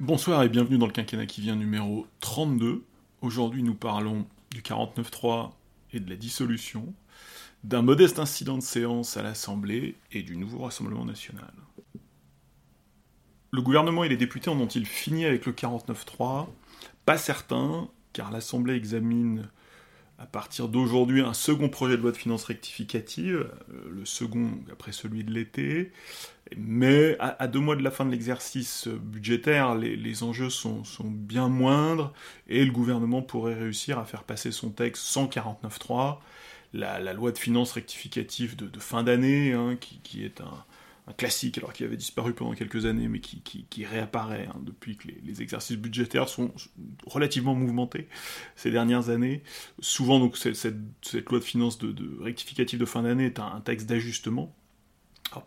Bonsoir et bienvenue dans le quinquennat qui vient numéro 32. Aujourd'hui nous parlons du 49.3 et de la dissolution, d'un modeste incident de séance à l'Assemblée et du nouveau Rassemblement national. Le gouvernement et les députés en ont-ils fini avec le 49.3 Pas certain, car l'Assemblée examine à partir d'aujourd'hui un second projet de loi de finances rectificative, euh, le second après celui de l'été, mais à, deux mois de la fin de l'exercice budgétaire, les, enjeux sont, bien moindres et le gouvernement pourrait réussir à faire passer son texte sans 49.3, la, loi de finances rectificative de, fin d'année, hein, qui, est un, un classique, alors qu'il avait disparu pendant quelques années, mais qui, réapparaît hein, depuis que les, exercices budgétaires sont relativement mouvementés ces dernières années. Souvent, donc, cette, loi de finances de, rectificative de fin d'année est un texte d'ajustement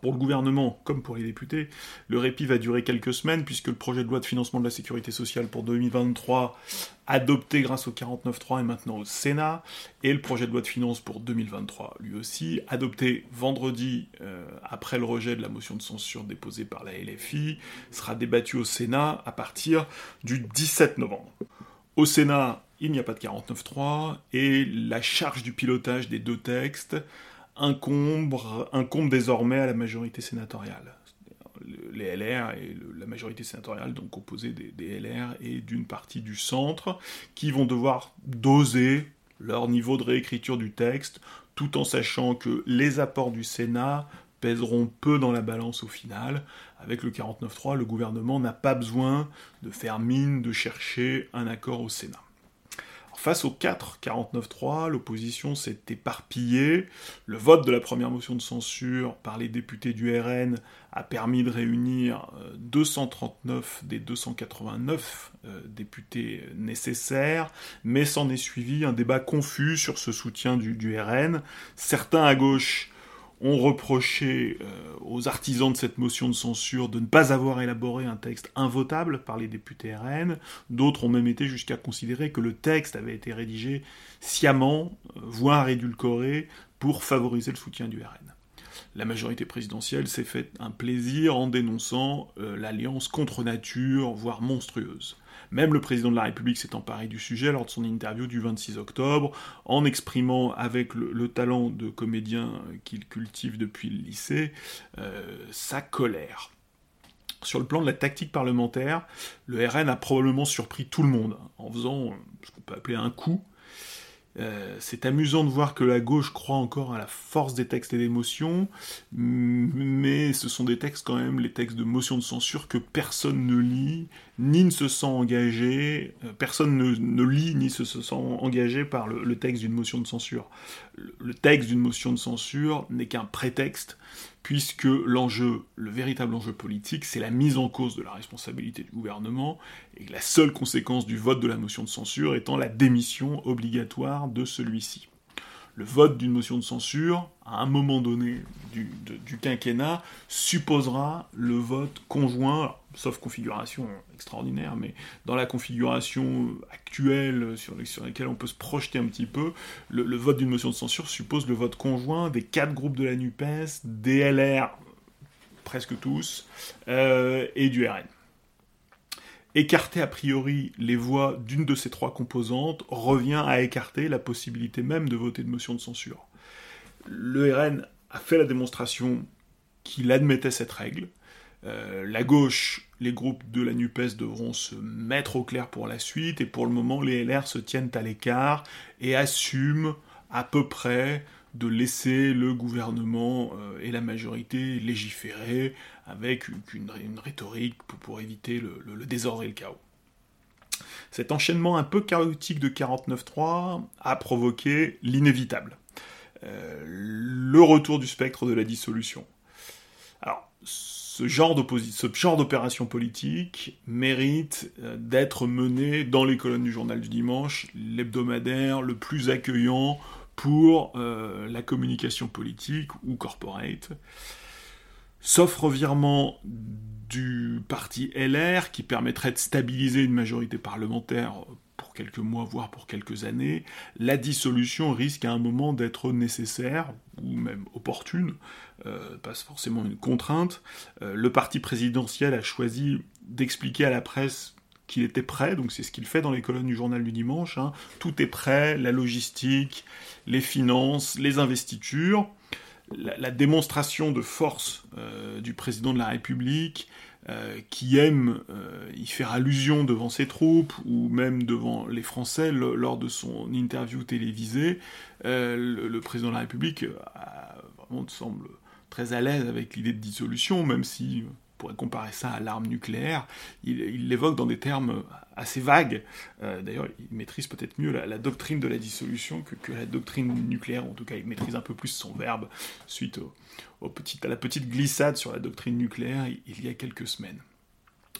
pour le gouvernement, comme pour les députés, le répit va durer quelques semaines, puisque le projet de loi de financement de la sécurité sociale pour 2023, adopté grâce au 49.3, est maintenant au Sénat, et le projet de loi de finances pour 2023, lui aussi, adopté vendredi euh, après le rejet de la motion de censure déposée par la LFI, sera débattu au Sénat à partir du 17 novembre. Au Sénat, il n'y a pas de 49.3, et la charge du pilotage des deux textes incombe, désormais à la majorité sénatoriale. Les LR et la majorité sénatoriale, donc composée des, LR et d'une partie du centre, qui vont devoir doser leur niveau de réécriture du texte, tout en sachant que les apports du Sénat pèseront peu dans la balance au final. Avec le 49-3, le gouvernement n'a pas besoin de faire mine de chercher un accord au Sénat. Face au 4 49-3, l'opposition s'est éparpillée. Le vote de la première motion de censure par les députés du RN a permis de réunir 239 euh, des 289 euh, députés nécessaires, mais s'en est suivi un débat confus sur ce soutien du, du RN. Certains à gauche ont reproché euh, aux artisans de cette motion de censure de ne pas avoir élaboré un texte invotable par les députés RN. D'autres ont même été jusqu'à considérer que le texte avait été rédigé sciemment, euh, voire édulcoré, pour favoriser le soutien du RN. La majorité présidentielle s'est fait un plaisir en dénonçant euh, l'alliance contre nature, voire monstrueuse. Même le président de la République s'est emparé du sujet lors de son interview du 26 octobre, en exprimant avec le, talent de comédien qu'il cultive depuis le lycée euh, sa colère. Sur le plan de la tactique parlementaire, le RN a probablement surpris tout le monde en faisant ce qu'on peut appeler un coup euh, c'est amusant de voir que la gauche croit encore à la force des textes et des motions, mais ce sont des textes quand même, les textes de motion de censure que personne ne lit, ni ne se sent engagé, euh, personne ne, lit ni se, sent engagé par le, texte d'une motion de censure. le texte d'une motion de censure n'est qu'un prétexte puisque l'enjeu, le véritable enjeu politique, c'est la mise en cause de la responsabilité du gouvernement, et la seule conséquence du vote de la motion de censure étant la démission obligatoire de celui-ci le vote d'une motion de censure, à un moment donné du, quinquennat, supposera le vote conjoint, sauf configuration extraordinaire, mais dans la configuration actuelle sur, laquelle on peut se projeter un petit peu, le, vote d'une motion de censure suppose le vote conjoint des quatre groupes de la NUPES, des LR, presque tous, euh, et du RN. Écarter a priori les voix d'une de ces trois composantes revient à écarter la possibilité même de voter de motion de censure. Le RN a fait la démonstration qu'il admettait cette règle. Euh, la gauche, les groupes de la NUPES devront se mettre au clair pour la suite, et pour le moment, les LR se tiennent à l'écart et assument à peu près de laisser le gouvernement euh, et la majorité légiférer avec une, rhétorique pour, éviter le, désordre et le chaos. Cet enchaînement un peu chaotique de 49.3 a provoqué l'inévitable, euh, le retour du spectre de la dissolution. Alors, ce genre d'opération politique mérite euh, d'être mené dans les colonnes du journal du dimanche, l'hebdomadaire le plus accueillant pour euh, la communication politique ou corporate. Sauf revirement du parti LR qui permettrait de stabiliser une majorité parlementaire pour quelques mois, voire pour quelques années, la dissolution risque à un moment d'être nécessaire, ou même opportune, euh, pas forcément une contrainte. Euh, le parti présidentiel a choisi d'expliquer à la presse qu'il était prêt, donc c'est ce qu'il fait dans les colonnes du journal du dimanche, hein. tout est prêt, la logistique, les finances, les investitures, la, démonstration de force euh, du président de la République, euh, qui aime euh, y faire allusion devant ses troupes ou même devant les Français lors de son interview télévisée, le, président de la République vraiment semble très à l'aise avec l'idée de dissolution, même si pourrait comparer ça à l'arme nucléaire, il l'évoque dans des termes assez vagues. Euh, d'ailleurs, il maîtrise peut-être mieux la, doctrine de la dissolution que, la doctrine nucléaire, en tout cas, il maîtrise un peu plus son verbe suite au, à la petite glissade sur la doctrine nucléaire il, y a quelques semaines.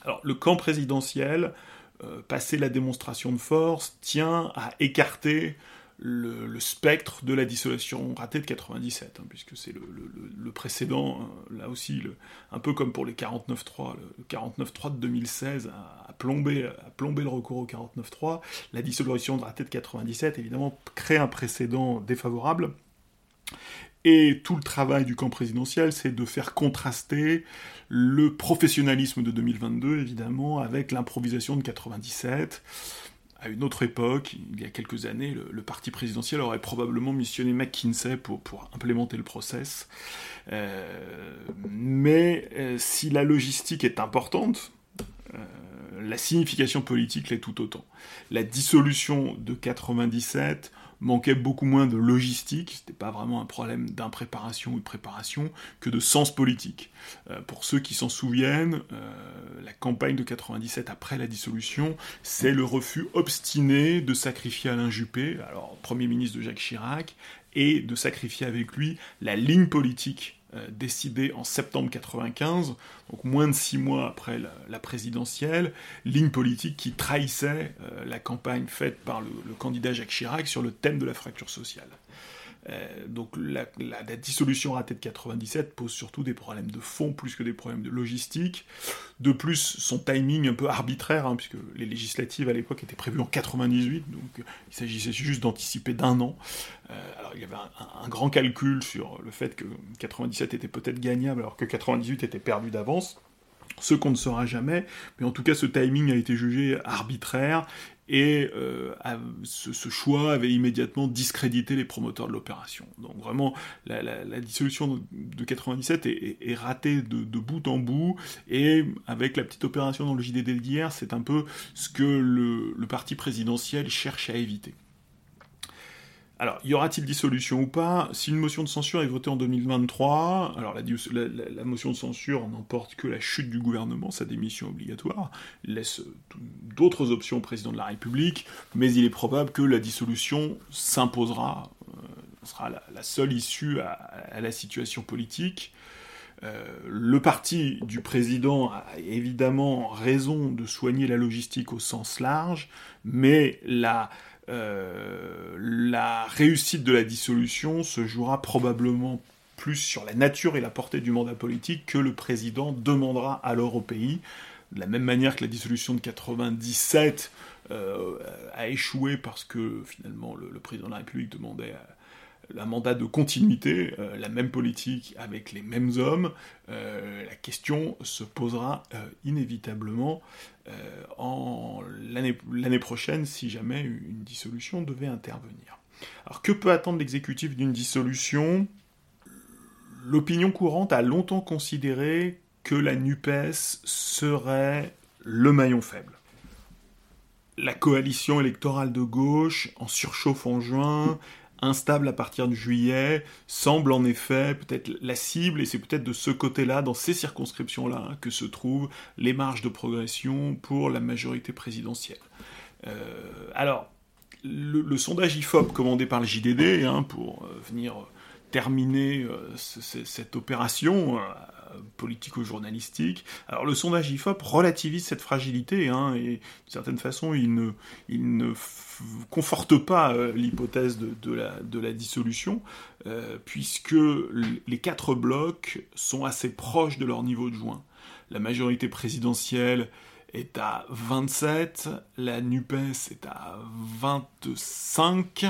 Alors, le camp présidentiel, euh, passé la démonstration de force, tient à écarter le, spectre de la dissolution ratée de 97, hein, puisque c'est le, précédent, hein, là aussi, un peu comme pour les 49.3, le 49.3 de 2016 a, plombé, a plombé le recours au 49.3, la dissolution ratée de 97, évidemment, crée un précédent défavorable, et tout le travail du camp présidentiel, c'est de faire contraster le professionnalisme de 2022, évidemment, avec l'improvisation de 97 à une autre époque, il y a quelques années, le, parti présidentiel aurait probablement missionné McKinsey pour, implémenter le process. Euh, mais euh, si la logistique est importante, euh, la signification politique l'est tout autant. La dissolution de 97 manquait beaucoup moins de logistique, c'était pas vraiment un problème d'impréparation ou de préparation, que de sens politique. Euh, pour ceux qui s'en souviennent, euh, la campagne de 97 après la dissolution, c'est le refus obstiné de sacrifier Alain Juppé, alors Premier ministre de Jacques Chirac, et de sacrifier avec lui la ligne politique euh, décidée en septembre 95, donc moins de six mois après la, présidentielle, ligne politique qui trahissait euh, la campagne faite par le, candidat Jacques Chirac sur le thème de la fracture sociale. Euh, donc la, dissolution ratée de 97 pose surtout des problèmes de fond plus que des problèmes de logistique. De plus, son timing un peu arbitraire, hein, puisque les législatives à l'époque étaient prévues en 98, donc il s'agissait juste d'anticiper d'un an. Euh, alors il y avait un, grand calcul sur le fait que 97 était peut-être gagnable alors que 98 était perdu ce qu'on ne saura jamais, mais en tout cas ce timing a été jugé arbitraire et euh, ce, choix avait immédiatement discrédité les promoteurs de l'opération. Donc vraiment, la, dissolution de, 97 est, ratée de, bout en bout, et avec la petite opération dans le JDD d'hier, c'est un peu ce que le parti présidentiel cherche à éviter. Alors, y aura-t-il dissolution ou pas? Si une motion de censure est votée en 2023, alors la, motion de censure n'emporte que la chute du gouvernement, sa démission obligatoire, laisse d'autres options au président de la République, mais il est probable que la dissolution s'imposera, euh, sera la, seule issue à, la situation politique. Euh, le parti du président a évidemment raison de soigner la logistique au sens large, mais la euh, la réussite de la dissolution se jouera probablement plus sur la nature et la portée du mandat politique que le président demandera alors au pays. De la même manière que la dissolution de 97 euh, a échoué parce que finalement le, président de la République demandait un mandat de continuité, euh, la même politique avec les mêmes hommes, la question se posera inévitablement en l'année prochaine si jamais une dissolution devait intervenir. Alors que peut attendre l'exécutif d'une dissolution? L'opinion courante a longtemps considéré que la NUPES serait le maillon faible. La coalition électorale de gauche, en surchauffe en juin, instable à partir de juillet, semble en effet peut-être la cible, et c'est peut-être de ce côté-là, dans ces circonscriptions-là, hein, que se trouvent les marges de progression pour la majorité présidentielle. Euh, alors, le, sondage IFOP commandé par le JDD, hein, pour euh, venir terminer euh, cette opération, politico-journalistique. Alors le sondage IFOP relativise cette fragilité, hein, et d'une certaine façon, il ne, il conforte pas euh, l'hypothèse de, la, de, la, dissolution, euh, puisque les quatre blocs sont assez proches de leur niveau de juin. La majorité présidentielle est à 27, la NUPES est à 25,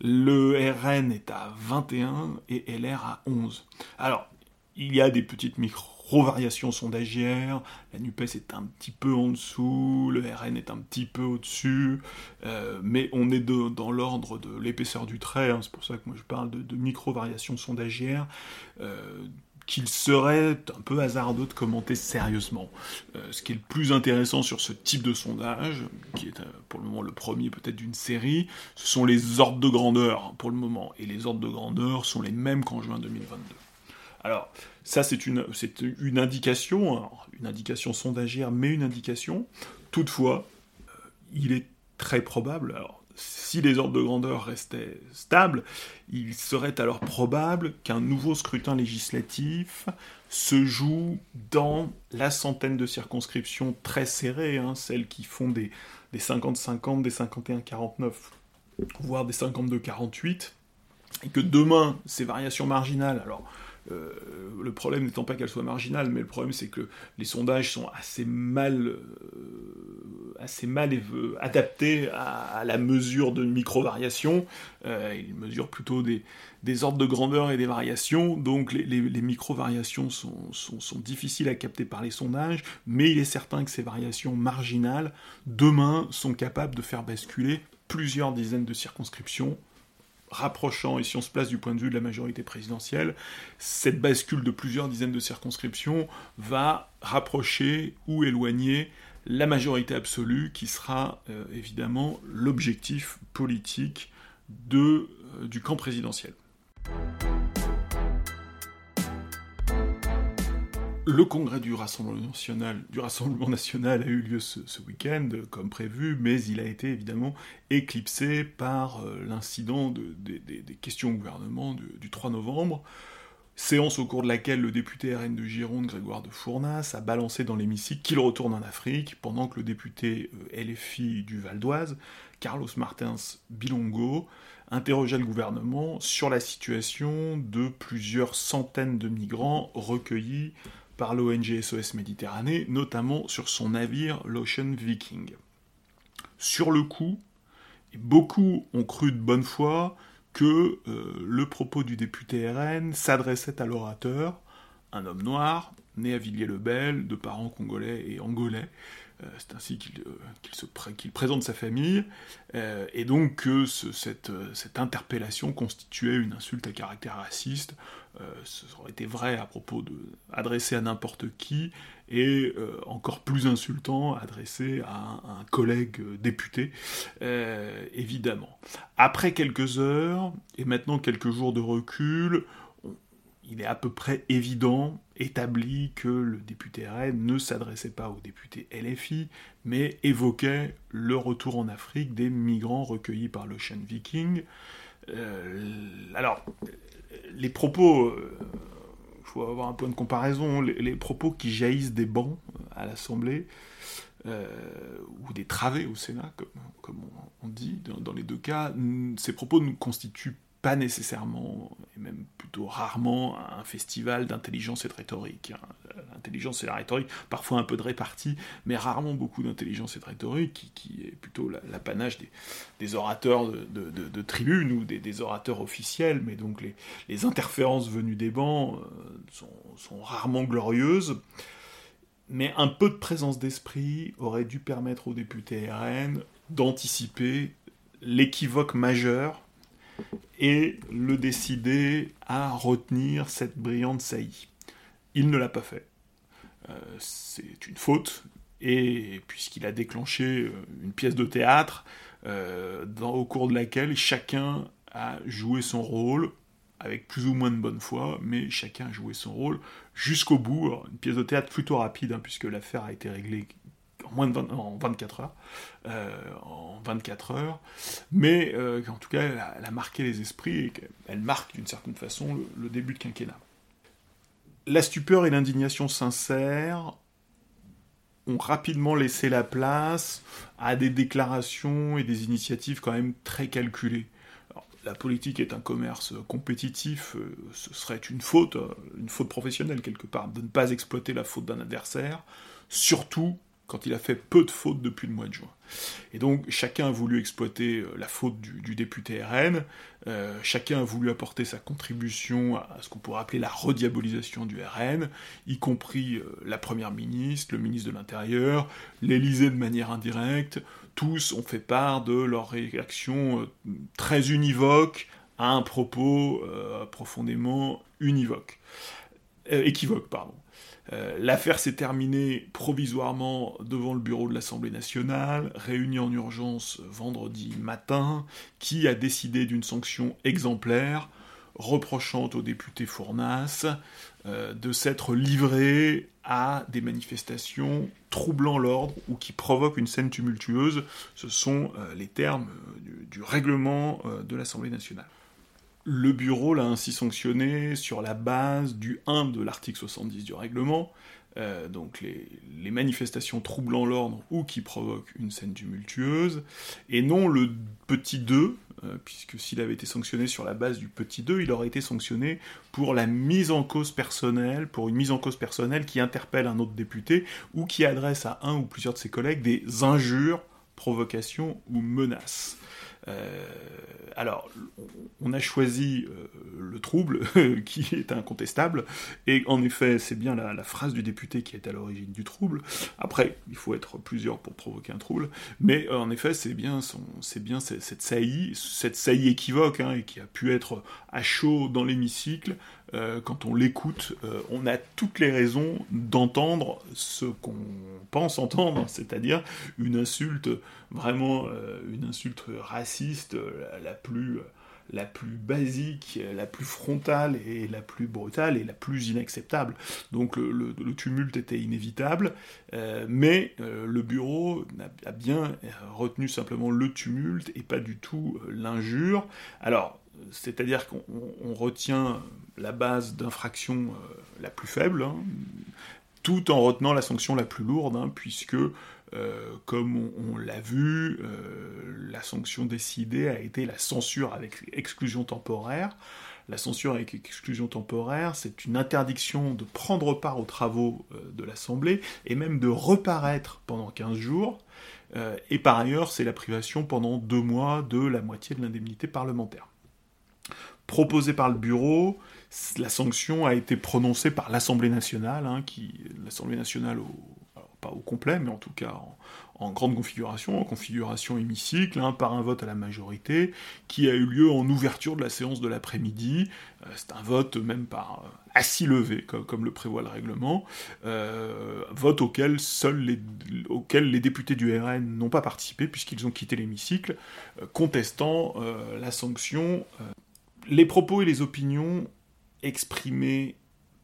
le RN est à 21 et LR à 11. Alors, il y a des petites micro-variations sondagières, la NUPES est un petit peu en dessous, le RN est un petit peu au-dessus, euh, mais on est dans l'ordre de l'épaisseur du trait, hein. c'est pour ça que moi je parle de, micro-variations sondagières. Euh, qu'il serait un peu hasardeux de commenter sérieusement. Euh, ce qui est le plus intéressant sur ce type de sondage, qui est pour le moment le premier peut-être d'une série, ce sont les ordres de grandeur pour le moment. Et les ordres de grandeur sont les mêmes qu'en juin 2022. Alors, ça c'est une, indication, une indication sondagière, mais une indication. Toutefois, euh, il est très probable, alors si les ordres de grandeur restaient stables, il serait alors probable qu'un nouveau scrutin législatif se joue dans la centaine de circonscriptions très serrées, hein, celles qui font des, 50-50, des 51-49, voire des 52-48, et que demain, ces variations marginales, alors euh, le problème n'étant pas qu'elle soit marginale, mais le problème c'est que les sondages sont assez mal, euh, adaptés à, la mesure de micro-variations. Euh, ils mesurent plutôt des, ordres de grandeur et des variations, donc les, micro-variations sont, difficiles à capter par les sondages, mais il est certain que ces variations marginales, demain, sont capables de faire basculer plusieurs dizaines de circonscriptions rapprochant, et si on se place du point de vue de la majorité présidentielle, cette bascule de plusieurs dizaines de circonscriptions va rapprocher ou éloigner la majorité absolue qui sera euh, évidemment l'objectif politique euh, du camp présidentiel. Le congrès du Rassemblement national, du a eu lieu ce, week-end, comme prévu, mais il a été évidemment éclipsé par euh, l'incident des questions au gouvernement du, 3 novembre. Séance au cours de laquelle le député RN de Gironde, Grégoire de Fournas, a balancé dans l'hémicycle qu'il retourne en Afrique, pendant que le député euh, LFI du Val d'Oise, Carlos Martins Bilongo, interrogeait le gouvernement sur la situation de plusieurs centaines de migrants recueillis par l'ONG SOS Méditerranée, notamment sur son navire l'Ocean Viking. Sur le coup, beaucoup ont cru de bonne foi que euh, le propos du député RN s'adressait à l'orateur, un homme noir, né à Villiers-le-Bel, de parents congolais et angolais, euh, c'est ainsi euh, qu'il présente sa famille, et donc que cette, interpellation constituait une insulte à caractère raciste. Ce aurait été vrai à propos de adressé à n'importe qui, et encore plus insultant adressé à un, collègue député, évidemment. Après quelques heures, et maintenant quelques jours de recul, il est à peu près évident, établi, que le député RN ne s'adressait pas au député LFI, mais évoquait le retour en Afrique des migrants recueillis par l'Ocean Viking. Euh, alors, les propos, il euh, faut avoir un point de comparaison, les, propos qui jaillissent des bancs à l'Assemblée, euh, ou des travées au Sénat, comme, on, dit, dans, dans, les deux cas, ces propos ne constituent pas nécessairement, et même plutôt rarement, un festival d'intelligence et de rhétorique. Hein. L'intelligence et la rhétorique, parfois un peu de répartie, mais rarement beaucoup d'intelligence et de rhétorique, qui, est plutôt l'apanage des, orateurs de, de, tribune ou des, orateurs officiels, mais donc les, interférences venues des bancs euh, sont, rarement glorieuses. Mais un peu de présence d'esprit aurait dû permettre aux députés RN d'anticiper l'équivoque majeur et le décider à retenir cette brillante saillie. Il ne l'a pas fait. Euh, c'est une faute, et puisqu'il a déclenché euh, une pièce de théâtre euh, au cours de laquelle chacun a joué son rôle, avec plus ou moins de bonne foi, mais chacun a joué son rôle jusqu'au bout. une pièce de théâtre plutôt rapide, hein, puisque l'affaire a été réglée en moins de en 24 heures, euh, en 24 heures, mais euh, en tout cas, elle a, marqué les esprits et elle marque d'une certaine façon le, début de quinquennat. La stupeur et l'indignation sincère ont rapidement laissé la place à des déclarations et des initiatives quand même très calculées. la politique est un commerce compétitif, euh, ce serait une faute, une faute professionnelle quelque part, de ne pas exploiter la faute d'un adversaire, surtout quand il a fait peu de fautes depuis le mois de juin. Et donc chacun a voulu exploiter euh, la faute du, député RN, euh, chacun a voulu apporter sa contribution à, ce qu'on pourrait appeler la rediabolisation du RN, y compris euh, la Première ministre, le ministre de l'Intérieur, l'Élysée de manière indirecte, tous ont fait part de leur réaction très univoque à un propos profondément univoque, équivoque, pardon. Euh, l'affaire s'est terminée provisoirement devant le bureau de l'Assemblée nationale, réunie en urgence vendredi matin, qui a décidé d'une sanction exemplaire, reprochant au député Fournas euh, de s'être livré à des manifestations troublant l'ordre ou qui provoquent une scène tumultueuse. Ce sont euh, les termes du règlement de l'Assemblée nationale. Le bureau l'a ainsi sanctionné sur la base du 1 de l'article 70 du règlement, euh, donc les, manifestations troublant l'ordre ou qui provoquent une scène tumultueuse, et non le petit 2, euh, puisque s'il avait été sanctionné sur la base du petit 2, il aurait été sanctionné pour la mise en cause personnelle, pour une mise en cause personnelle qui interpelle un autre député ou qui adresse à un ou plusieurs de ses collègues des injures, provocations ou menaces. Euh, alors, on a choisi euh, le trouble, qui est incontestable, et en effet, c'est bien la, phrase du député qui est à l'origine du trouble. Après, il faut être plusieurs pour provoquer un trouble, mais euh, en effet, c'est bien, cette saillie, cette saillie équivoque, hein, et qui a pu être à chaud dans l'hémicycle, euh, quand on l'écoute, euh, on a toutes les raisons d'entendre ce qu'on pense entendre, c'est-à-dire une insulte, vraiment euh, une insulte raciste la, plus la plus basique, la plus frontale et la plus brutale et la plus inacceptable. Donc le, tumulte était inévitable, mais le bureau a, bien retenu simplement le tumulte et pas du tout l'injure. Alors, c'est-à-dire qu'on retient la base d'infraction euh, la plus faible, hein, tout en retenant la sanction la plus lourde, hein, puisque, euh, comme on, l'a vu, euh, la sanction décidée a été la censure avec exclusion temporaire. La censure avec exclusion temporaire, c'est une interdiction de prendre part aux travaux de l'Assemblée et même de reparaître pendant 15 jours. et par ailleurs, c'est la privation pendant deux mois de la moitié de l'indemnité parlementaire proposé par le bureau. La sanction a été prononcée par l'Assemblée nationale, hein, qui l'Assemblée nationale pas au complet, mais en tout cas en, grande configuration, en configuration hémicycle, hein, par un vote à la majorité, qui a eu lieu en ouverture de la séance de l'après-midi. Euh, c'est un vote même par euh, assis levé, comme, le prévoit le règlement, euh, vote auquel seuls les, auquel les députés du RN n'ont pas participé, puisqu'ils ont quitté l'hémicycle, contestant la sanction les propos et les opinions exprimés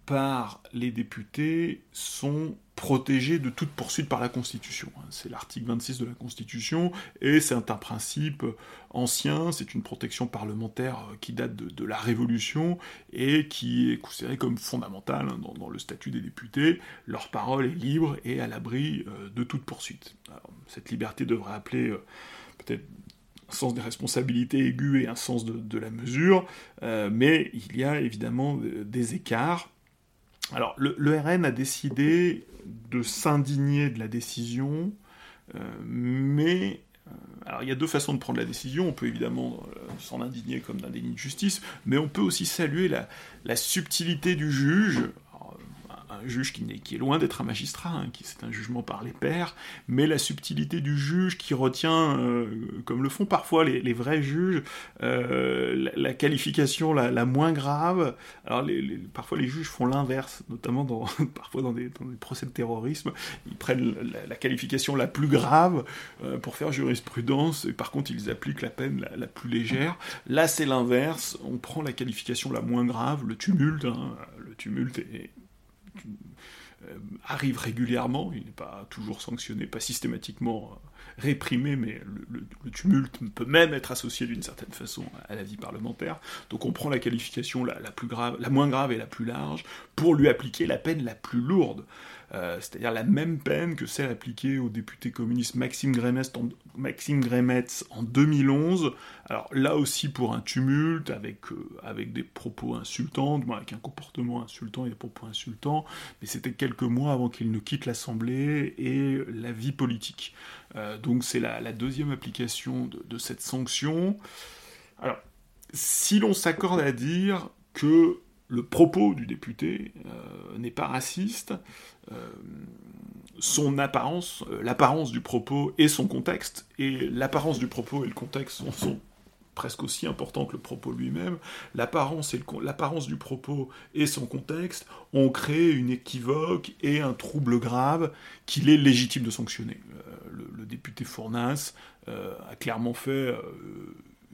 par les députés sont protégés de toute poursuite par la Constitution. C'est l'article 26 de la Constitution, et c'est un principe ancien, c'est une protection parlementaire qui date de, la Révolution, et qui est considérée comme fondamentale hein, dans, le statut des députés. Leur parole est libre et à l'abri euh, de toute poursuite. cette liberté devrait appeler euh, peut-être un sens des responsabilités aiguës et un sens de, la mesure, euh, mais il y a évidemment euh, des écarts. Alors, le, RN a décidé de s'indigner de la décision, euh, mais alors il y a deux façons de prendre la décision. On peut évidemment s'en indigner comme d'un de justice, mais on peut aussi saluer la, la subtilité du juge un juge qui, est, loin d'être un magistrat, hein, qui c'est un jugement par les pairs, mais la subtilité du juge qui retient, euh, comme le font parfois les, vrais juges, euh, la, qualification la, moins grave. Alors parfois les juges font l'inverse, notamment parfois dans des, procès de terrorisme, ils prennent la, qualification la plus grave euh, pour faire jurisprudence, et par contre ils appliquent la peine la, plus légère. Là c'est l'inverse, on prend la qualification la moins grave, le tumulte, hein, le tumulte est arrive régulièrement, il n'est pas toujours sanctionné, pas systématiquement euh, réprimé, mais le, tumulte peut même être associé d'une certaine façon à la vie parlementaire. Donc on prend la qualification la, plus grave, la moins grave et la plus large pour lui appliquer la peine la plus lourde. Euh, c'est-à-dire la même peine que celle appliquée au député communiste Maxime Grémetz en, Maxime en 2011. Alors là aussi pour un tumulte, avec, avec des propos insultants, avec un comportement insultant et des propos insultants, mais c'était quelques mois avant qu'il ne quitte l'Assemblée et la vie politique. donc c'est la, deuxième application de, cette sanction. Alors, si l'on s'accorde à dire que le propos du député n'est pas raciste, son apparence, l'apparence du propos et son contexte, et l'apparence du propos et le contexte sont presque aussi important que le propos lui-même, l'apparence, du propos et son contexte ont créé une équivoque et un trouble grave qu'il est légitime de sanctionner. Euh, le, député Fournas euh, a clairement fait euh,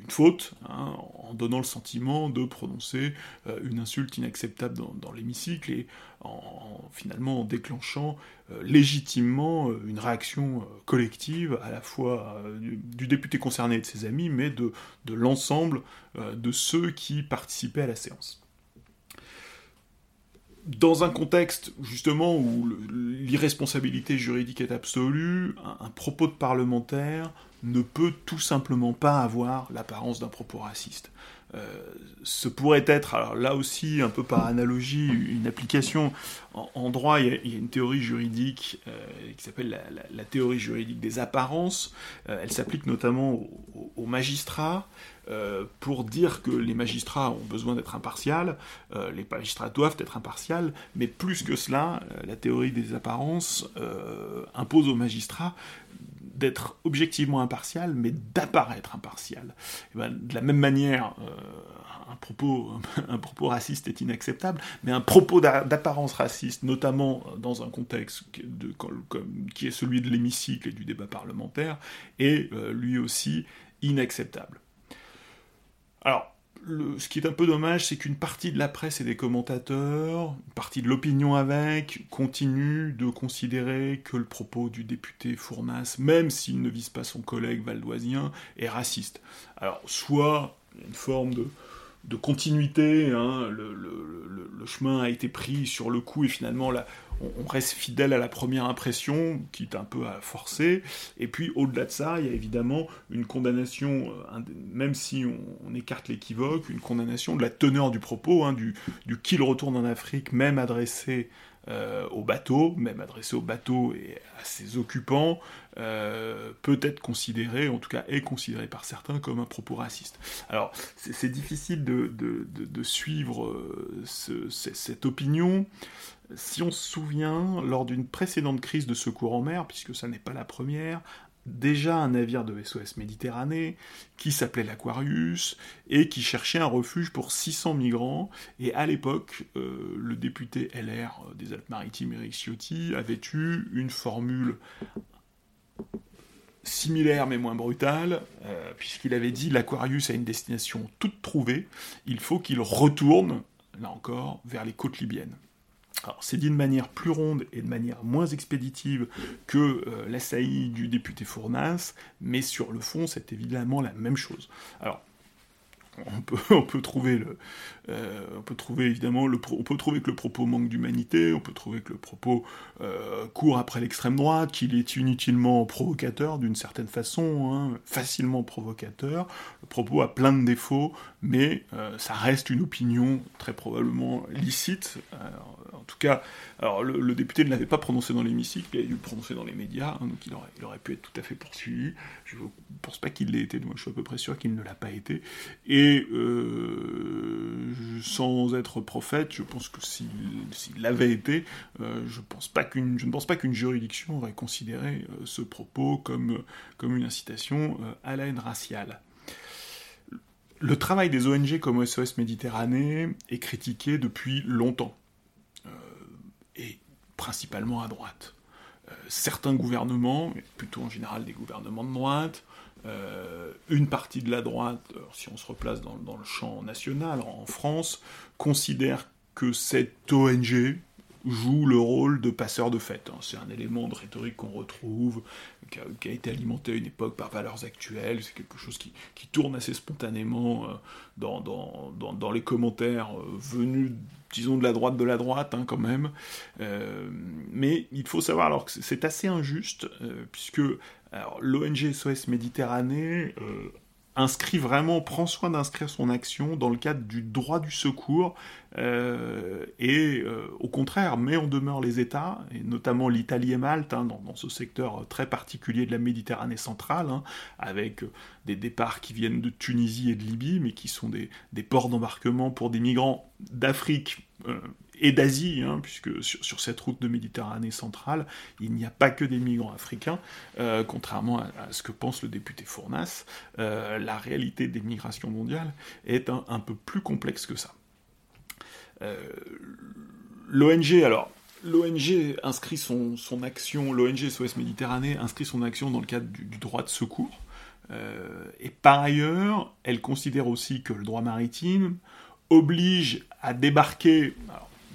une faute, hein, en donnant le sentiment de prononcer euh, une insulte inacceptable dans, l'hémicycle et en, finalement déclenchant euh, légitimement euh, une réaction collective à la fois du, député concerné et de ses amis, mais de l'ensemble de ceux qui participaient à la séance dans un contexte justement où l'irresponsabilité juridique est absolue, un, propos de parlementaire ne peut tout simplement pas avoir l'apparence d'un propos raciste. Euh, ce pourrait être, alors là aussi, un peu par analogie, une application. En, droit, il y, a, une théorie juridique euh, qui s'appelle la, théorie juridique des apparences. Euh, elle s'applique notamment aux, magistrats. Pour dire que les magistrats ont besoin d'être impartials, les magistrats doivent être impartials, mais plus que cela, la théorie des apparences impose aux magistrats d'être objectivement impartial, mais d'apparaître impartial. Ben, de la même manière, euh, un, propos, un propos raciste est inacceptable, mais un propos d'apparence raciste, notamment dans un contexte de, qui est celui de l'hémicycle et du débat parlementaire, est euh, lui aussi inacceptable. Alors, ce qui est un peu dommage, c'est qu'une partie de la presse et des commentateurs, une partie de l'opinion avec, continue de considérer que le propos du député Fournas, même s'il ne vise pas son collègue valdoisien, est raciste. Alors, soit une forme de, de continuité, hein, le, chemin a été pris sur le coup et finalement là, on, reste fidèle à la première impression, qui est un peu à forcer, et puis au-delà de ça, il y a évidemment une condamnation, euh, même si on, écarte l'équivoque, une condamnation de la teneur du propos, hein, du, du qu'il retourne en Afrique, même adressé euh, au bateau, même adressé au bateau et à ses occupants, euh, peut être considéré, en tout cas est considéré par certains comme un propos raciste. Alors c'est difficile de, suivre euh, cette opinion. Si on se souvient, lors d'une précédente crise de secours en mer, puisque ça n'est pas la première, déjà un navire de SOS Méditerranée qui s'appelait l'Aquarius et qui cherchait un refuge pour 600 migrants. Et à l'époque, euh, le député LR des Alpes-Maritimes, Eric Ciotti, avait eu une formule similaire mais moins brutale, euh, puisqu'il avait dit l'Aquarius a une destination toute trouvée, il faut qu'il retourne, là encore, vers les côtes libyennes. Alors, c'est dit de manière plus ronde et de manière moins expéditive que euh, la saillie du député Fournas, mais sur le fond, c'est évidemment la même chose. Alors, euh, on peut trouver évidemment que le propos manque d'humanité, on peut trouver que le propos euh, court après l'extrême droite, qu'il est inutilement provocateur d'une certaine façon, hein, facilement provocateur. Le propos a plein de défauts, mais euh, ça reste une opinion très probablement licite. en tout cas, le, député ne l'avait pas prononcé dans l'hémicycle, il a dû le prononcer dans les médias, hein, donc il aurait, pu être tout à fait poursuivi. Je ne pense pas qu'il l'ait été, moi je suis à peu près sûr qu'il ne l'a pas été. Et euh, sans être prophète, je pense que s'il l'avait été, euh, je, ne pense pas qu'une juridiction aurait considéré euh, ce propos comme, comme une incitation à la haine raciale. Le travail des ONG comme SOS Méditerranée est critiqué depuis longtemps, et principalement à droite. Certains gouvernements, plutôt en général des gouvernements de droite, euh, une partie de la droite, si on se replace dans, le champ national, en France, considère que cette ONG joue le rôle de passeur de fête. Hein. C'est un élément de rhétorique qu'on retrouve, qui a, été alimenté à une époque par valeurs actuelles, c'est quelque chose qui, tourne assez spontanément euh, dans, dans, les commentaires euh, venus, disons, de la droite de la droite, hein, quand même. mais il faut savoir alors que c'est assez injuste, puisque l'ONG SOS Méditerranée euh, inscrit vraiment, prend soin d'inscrire son action dans le cadre du droit du secours euh, et euh, au contraire met en demeure les États, et notamment l'Italie et Malte, hein, dans, ce secteur très particulier de la Méditerranée centrale, hein, avec des départs qui viennent de Tunisie et de Libye, mais qui sont des, ports d'embarquement pour des migrants d'Afrique euh, et d'Asie, hein, puisque sur, cette route de Méditerranée centrale, il n'y a pas que des migrants africains, euh, contrairement à, ce que pense le député Fournas. Euh, la réalité des migrations mondiales est un, peu plus complexe que ça. Euh, L'ONG, alors, l'ONG inscrit son, action, l'ONG SOS Méditerranée inscrit son action dans le cadre du, droit de secours. et par ailleurs, elle considère aussi que le droit maritime oblige à débarquer,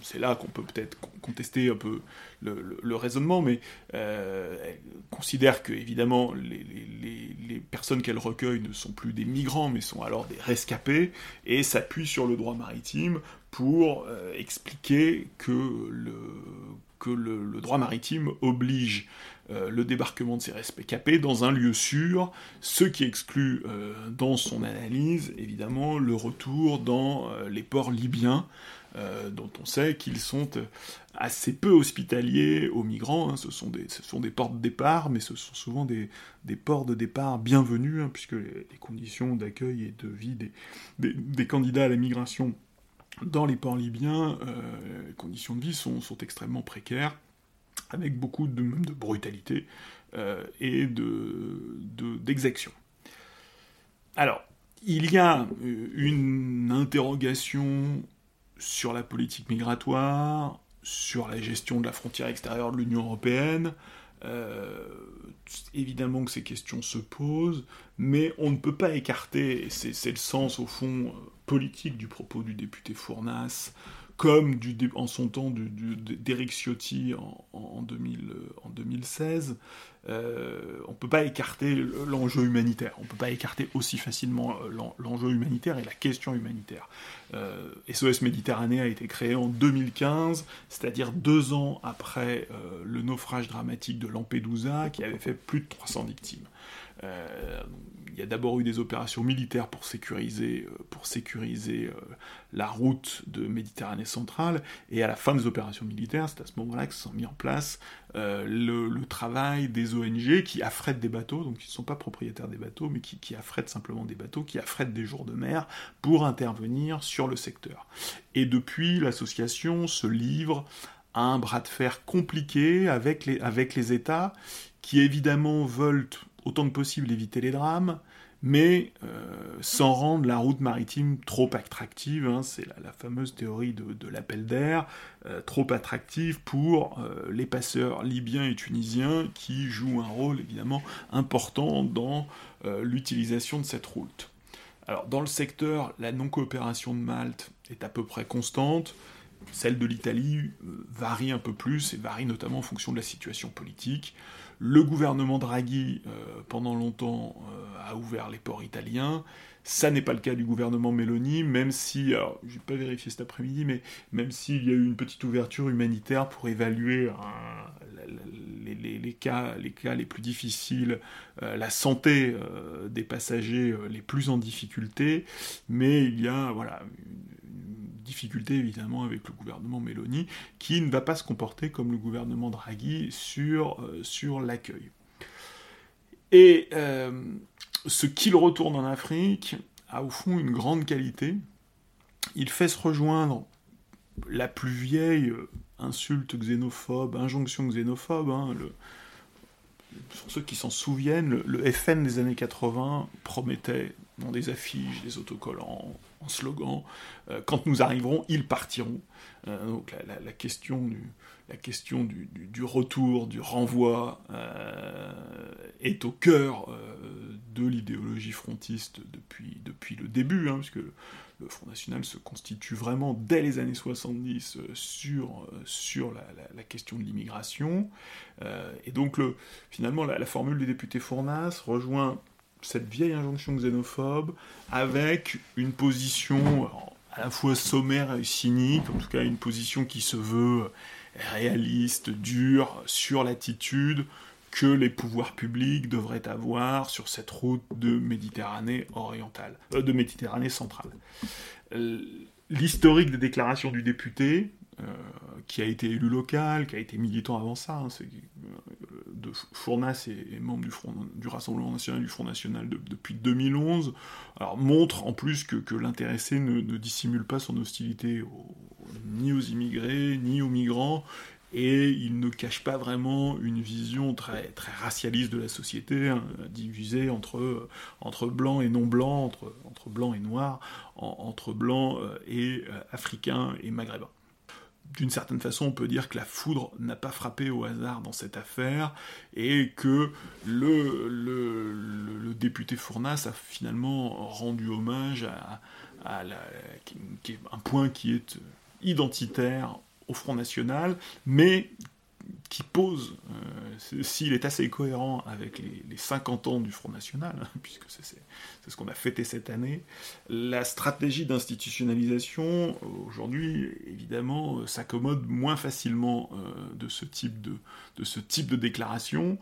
c'est là qu'on peut peut-être contester un peu le, raisonnement, mais euh, elle considère que évidemment les, personnes qu'elle recueille ne sont plus des migrants, mais sont alors des rescapés, et s'appuie sur le droit maritime pour euh, expliquer que le, droit maritime oblige euh, le débarquement de ces rescapés dans un lieu sûr, ce qui exclut dans son analyse évidemment le retour dans les ports libyens, euh, dont on sait qu'ils sont euh, assez peu hospitaliers aux migrants. Hein. Ce, sont des, ports de départ, mais ce sont souvent des, ports de départ bienvenus, hein, puisque les, conditions d'accueil et de vie des, candidats à la migration dans les ports libyens, euh, les conditions de vie sont, extrêmement précaires, avec beaucoup de, brutalité et d'exaction. Alors, il y a une interrogation sur la politique migratoire, sur la gestion de la frontière extérieure de l'Union européenne. Euh, évidemment que ces questions se posent, mais on ne peut pas écarter, et c'est le sens au fond politique du propos du député Fournas, comme en son temps d'Eric Ciotti en, en, 2016, euh, on ne peut pas écarter l'enjeu humanitaire, on ne peut pas écarter aussi facilement euh, l'enjeu humanitaire et la question humanitaire. Euh, SOS Méditerranée a été créé en 2015, c'est-à-dire deux ans après le naufrage dramatique de Lampedusa qui avait fait plus de 300 victimes. Euh, il y a d'abord eu des opérations militaires pour sécuriser, euh, pour sécuriser euh, la route de Méditerranée centrale, et à la fin des opérations militaires, c'est à ce moment-là que se sont mis en place le, travail des ONG qui affrètent des bateaux, donc qui ne sont pas propriétaires des bateaux, mais qui, qui affrètent simplement des bateaux, qui affrètent des jours de mer pour intervenir sur le secteur. Et depuis, l'association se livre à un bras de fer compliqué avec les, avec les États qui évidemment veulent autant que possible éviter les drames, mais euh, sans rendre la route maritime trop attractive. Hein, c'est la, fameuse théorie de, l'appel d'air, euh, trop attractive pour euh, les passeurs libyens et tunisiens qui jouent un rôle évidemment important dans l'utilisation de cette route. Alors dans le secteur, la non-coopération de Malte est à peu près constante. Celle de l'Italie varie un peu plus et varie notamment en fonction de la situation politique. Le gouvernement Draghi, euh, pendant longtemps, euh, a ouvert les ports italiens. Ça n'est pas le cas du gouvernement Meloni, même si, alors je n'ai pas vérifié cet après-midi, mais même s'il y a eu une petite ouverture humanitaire pour évaluer les, cas, les cas les plus difficiles, euh, la santé des passagers les plus en difficulté, mais il y a voilà, difficulté évidemment avec le gouvernement Meloni, qui ne va pas se comporter comme le gouvernement Draghi sur, euh, l'accueil. Et euh, ce qu'il retourne en Afrique a au fond une grande qualité. Il fait se rejoindre la plus vieille euh, insulte xénophobe, injonction xénophobe, hein, pour ceux qui s'en souviennent, le, FN des années 80 promettait dans des affiches, des autocollants, en slogan, euh, quand nous arriverons, ils partiront. Euh, donc la, question, du, retour, du renvoi euh, est au cœur de l'idéologie frontiste depuis, le début, hein, puisque le Front National se constitue vraiment dès les années 70 euh, sur, la, question de l'immigration. Et donc, le, finalement, la, formule des députés Fournas rejoint cette vieille injonction xénophobe avec une position à la fois sommaire et cynique, en tout cas une position qui se veut réaliste, dure, sur l'attitude que les pouvoirs publics devraient avoir sur cette route de Méditerranée orientale, euh, de Méditerranée centrale. Euh, l'historique des déclarations du député, qui a été élu local, qui a été militant avant ça, hein, de Fournas et, membre du, Front, du Rassemblement national du Front national depuis 2011, alors montre en plus que, l'intéressé ne, dissimule pas son hostilité ni aux immigrés, ni aux migrants, et il ne cache pas vraiment une vision très, racialiste de la société, hein, divisée entre, blancs et non blancs, entre, blancs et noirs, entre blancs euh, et euh, africains et maghrébins. D'une certaine façon, on peut dire que la foudre n'a pas frappé au hasard dans cette affaire et que le, député Fournas a finalement rendu hommage à, à un point qui est identitaire au Front National, mais qui pose, euh, s'il est assez cohérent avec les, 50 ans du Front National, puisque c'est ce qu'on a fêté cette année, la stratégie d'institutionnalisation, aujourd'hui, évidemment, s'accommode moins facilement euh, de, ce type de, de ce type de déclaration,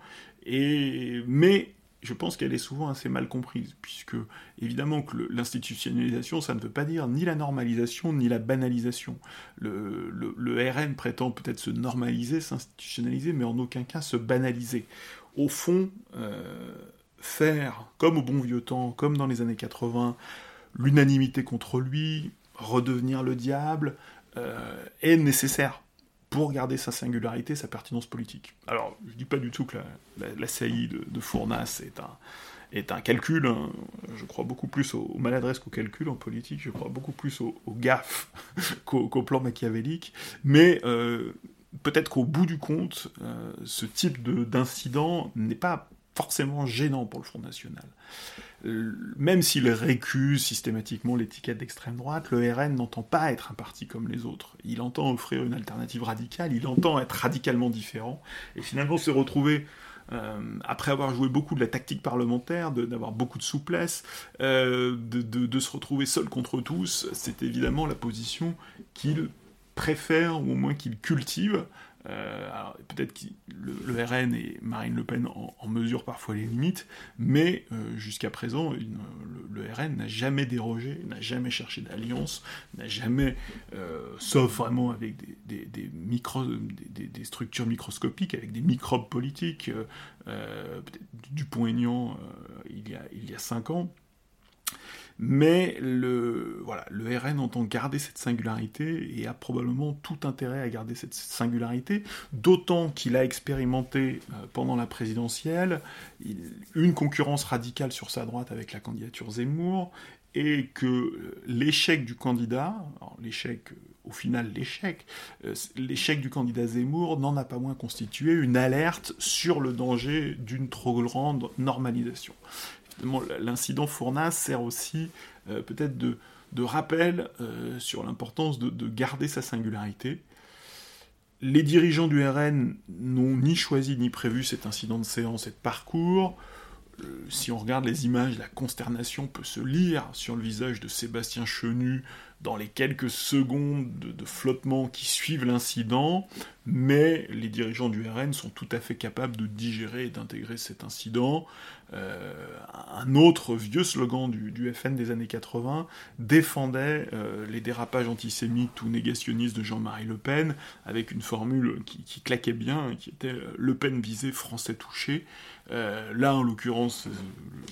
et, mais je pense qu'elle est souvent assez mal comprise, puisque évidemment que l'institutionnalisation, ça ne veut pas dire ni la normalisation ni la banalisation. Le, RN prétend peut-être se normaliser, s'institutionnaliser, mais en aucun cas se banaliser. Au fond, euh, faire, comme au bon vieux temps, comme dans les années 80, l'unanimité contre lui, redevenir le diable, euh, est nécessaire pour garder sa singularité, sa pertinence politique. Alors, je ne dis pas du tout que la, saillie de, Fournas est un, est un calcul. Hein. Je crois beaucoup plus aux, maladresses qu'au calcul en politique. Je crois beaucoup plus aux, gaffes qu'au plan machiavélique. Mais euh, peut-être qu'au bout du compte, euh, ce type d'incident n'est pas forcément gênant pour le Front National. Euh, même s'il récuse systématiquement l'étiquette d'extrême droite, le RN n'entend pas être un parti comme les autres. Il entend offrir une alternative radicale, il entend être radicalement différent, et finalement se retrouver euh, après avoir joué beaucoup de la tactique parlementaire, d'avoir beaucoup de souplesse, euh, de, se retrouver seul contre tous, c'est évidemment la position qu'il préfère, ou au moins qu'il cultive, euh, peut-être que le, RN et Marine Le Pen en, mesurent parfois les limites, mais euh, jusqu'à présent, le, RN n'a jamais dérogé, n'a jamais cherché d'alliance, n'a jamais, euh, sauf vraiment avec des, structures microscopiques, avec des microbes politiques, du Dupont-Aignan il, y a, il y a cinq ans, mais le, voilà, le RN entend garder cette singularité et a probablement tout intérêt à garder cette singularité, d'autant qu'il a expérimenté euh, pendant la présidentielle une concurrence radicale sur sa droite avec la candidature Zemmour, et que l'échec du candidat, l'échec, au final l'échec, euh, l'échec du candidat Zemmour n'en a pas moins constitué une alerte sur le danger d'une trop grande normalisation l'incident Fournas sert aussi euh, peut-être de, rappel euh, sur l'importance de, garder sa singularité. Les dirigeants du RN n'ont ni choisi ni prévu cet incident de séance et de parcours. Euh, si on regarde les images, la consternation peut se lire sur le visage de Sébastien Chenu dans les quelques secondes de, flottement qui suivent l'incident, mais les dirigeants du RN sont tout à fait capables de digérer et d'intégrer cet incident. Euh, un autre vieux slogan du, FN des années 80 défendait euh, les dérapages antisémites ou négationnistes de Jean-Marie Le Pen avec une formule qui, claquait bien, qui était euh, Le Pen visé, Français touché. là, en l'occurrence,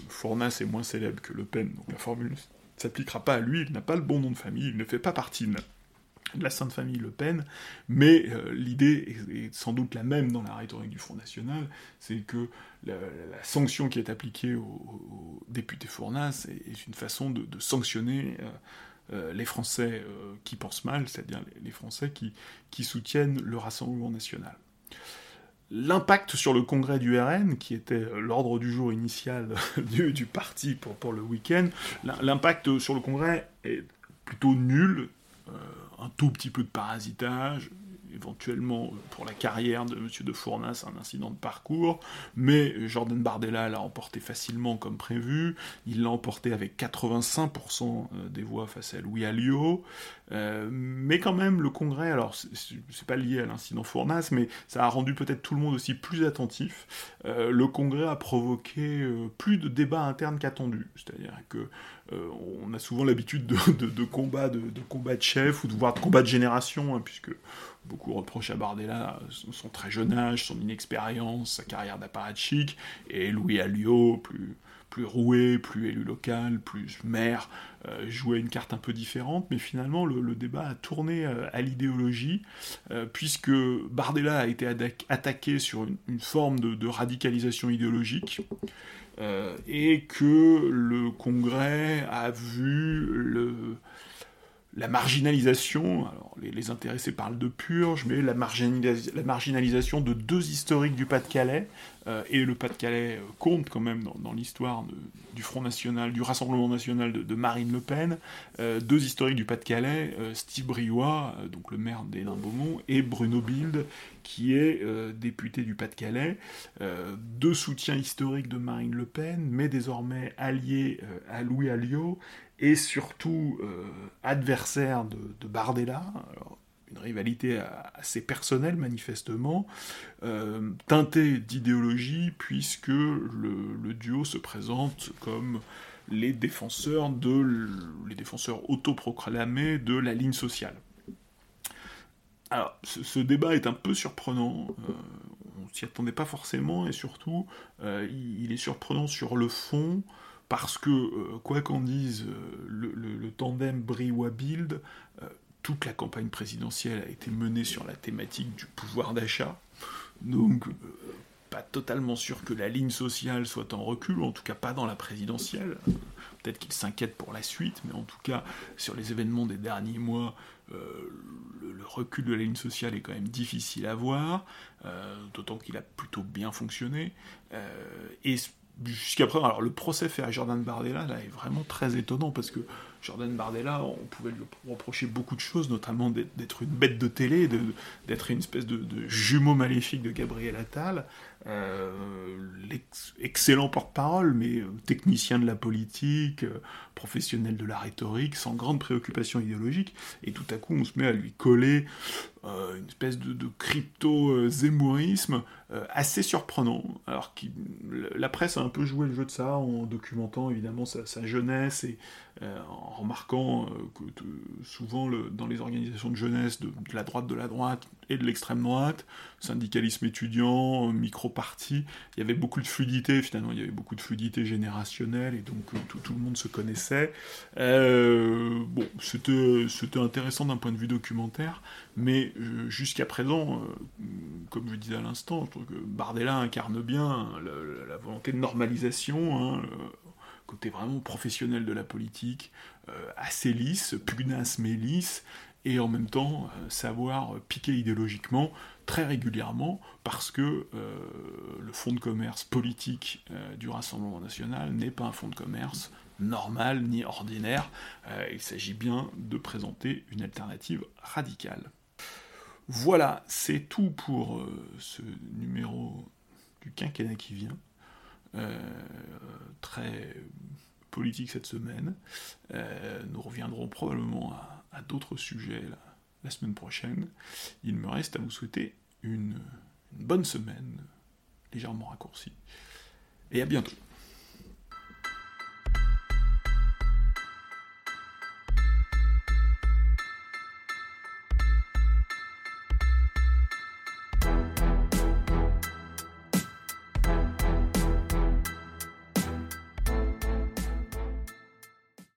Fournas est moins célèbre que Le Pen, donc la formule s'appliquera pas à lui, il n'a pas le bon nom de famille, il ne fait pas partie de la Sainte Famille Le Pen, mais euh, l'idée est, sans doute la même dans la rhétorique du Front National, c'est que la, sanction qui est appliquée au, député Fournas est, une façon de, sanctionner euh, euh, les Français qui pensent mal, c'est-à-dire les, Français qui soutiennent le Rassemblement National. L'impact sur le congrès du RN, qui était l'ordre du jour initial du, parti pour, pour le week-end, l'impact sur le congrès est plutôt nul, euh, un tout petit peu de parasitage, éventuellement pour la carrière de M. de Fournas un incident de parcours, mais Jordan Bardella l'a emporté facilement comme prévu, il l'a emporté avec 85% des voix face à Louis Alliot, mais quand même le Congrès, alors c'est pas lié à l'incident Fournas, mais ça a rendu peut-être tout le monde aussi plus attentif, le Congrès a provoqué plus de débats internes qu'attendus, c'est-à-dire que euh, on a souvent l'habitude de, combats de, de, de chef ou de voir de combats de génération, hein, puisque beaucoup reprochent à Bardella son, très jeune âge, son inexpérience, sa carrière d'apparatchik, et Louis Alliot, plus, roué, plus élu local, plus maire, euh, jouait une carte un peu différente, mais finalement le, débat a tourné euh, à l'idéologie, puisque Bardella a été attaqué sur une, forme de, radicalisation idéologique, et que le Congrès a vu le, la marginalisation, alors les, intéressés parlent de purge, mais la, marginalisation de deux historiques du Pas-de-Calais, euh, et le Pas-de-Calais euh, compte quand même dans, l'histoire du Front National, du Rassemblement National de, Marine Le Pen, euh, deux historiques du Pas-de-Calais, Steve Briouat, donc le maire d'Hénin-Beaumont, et Bruno Bild, qui est député du Pas-de-Calais, deux soutiens historiques de Marine Le Pen, mais désormais alliés à Louis Alliot, et surtout adversaire de, Bardella une rivalité assez personnelle manifestement, euh, teintée d'idéologie, puisque le, duo se présente comme les défenseurs, de, les défenseurs autoproclamés de la ligne sociale. Alors, ce, débat est un peu surprenant, euh, on s'y attendait pas forcément, et surtout, euh, il, est surprenant sur le fond, parce que, quoi qu'en dise le, le, tandem Briwa-Bild, toute la campagne présidentielle a été menée sur la thématique du pouvoir d'achat. Donc, euh, pas totalement sûr que la ligne sociale soit en recul, en tout cas pas dans la présidentielle. Peut-être qu'il s'inquiète pour la suite, mais en tout cas, sur les événements des derniers mois, euh, le, recul de la ligne sociale est quand même difficile à voir, euh, d'autant qu'il a plutôt bien fonctionné. Jusqu'à présent, alors le procès fait à Jordan Bardella est vraiment très étonnant parce que Jordan Bardella, on pouvait lui reprocher beaucoup de choses, notamment d'être une bête de télé, d'être une espèce de, jumeau maléfique de Gabriel Attal, euh, excellent porte-parole, mais euh, technicien de la politique, euh, professionnel de la rhétorique, sans grande préoccupation idéologique, et tout à coup on se met à lui coller une espèce de, crypto-zémourisme assez surprenant. Alors la presse a un peu joué le jeu de ça en documentant évidemment sa, jeunesse et en remarquant que souvent dans les organisations de jeunesse de, la droite de la droite et de l'extrême droite, syndicalisme étudiant, micro partie, il y avait beaucoup de fluidité, finalement, il y avait beaucoup de fluidité générationnelle, et donc euh, tout, le monde se connaissait. Euh, bon, c'était intéressant d'un point de vue documentaire, mais euh, jusqu'à présent, comme je disais à l'instant, je trouve que Bardella incarne bien la, volonté de normalisation, hein, côté vraiment professionnel de la politique, assez lisse, pugnace mais lisse, et en même temps savoir piquer idéologiquement très régulièrement parce que euh, le fonds de commerce politique euh, du Rassemblement national n'est pas un fonds de commerce normal ni ordinaire. Euh, il s'agit bien de présenter une alternative radicale. Voilà, c'est tout pour ce numéro du quinquennat qui vient. très politique cette semaine. nous reviendrons probablement à, d'autres sujets la semaine prochaine. Il me reste à vous souhaiter une, bonne semaine, légèrement raccourcie. Et à bientôt.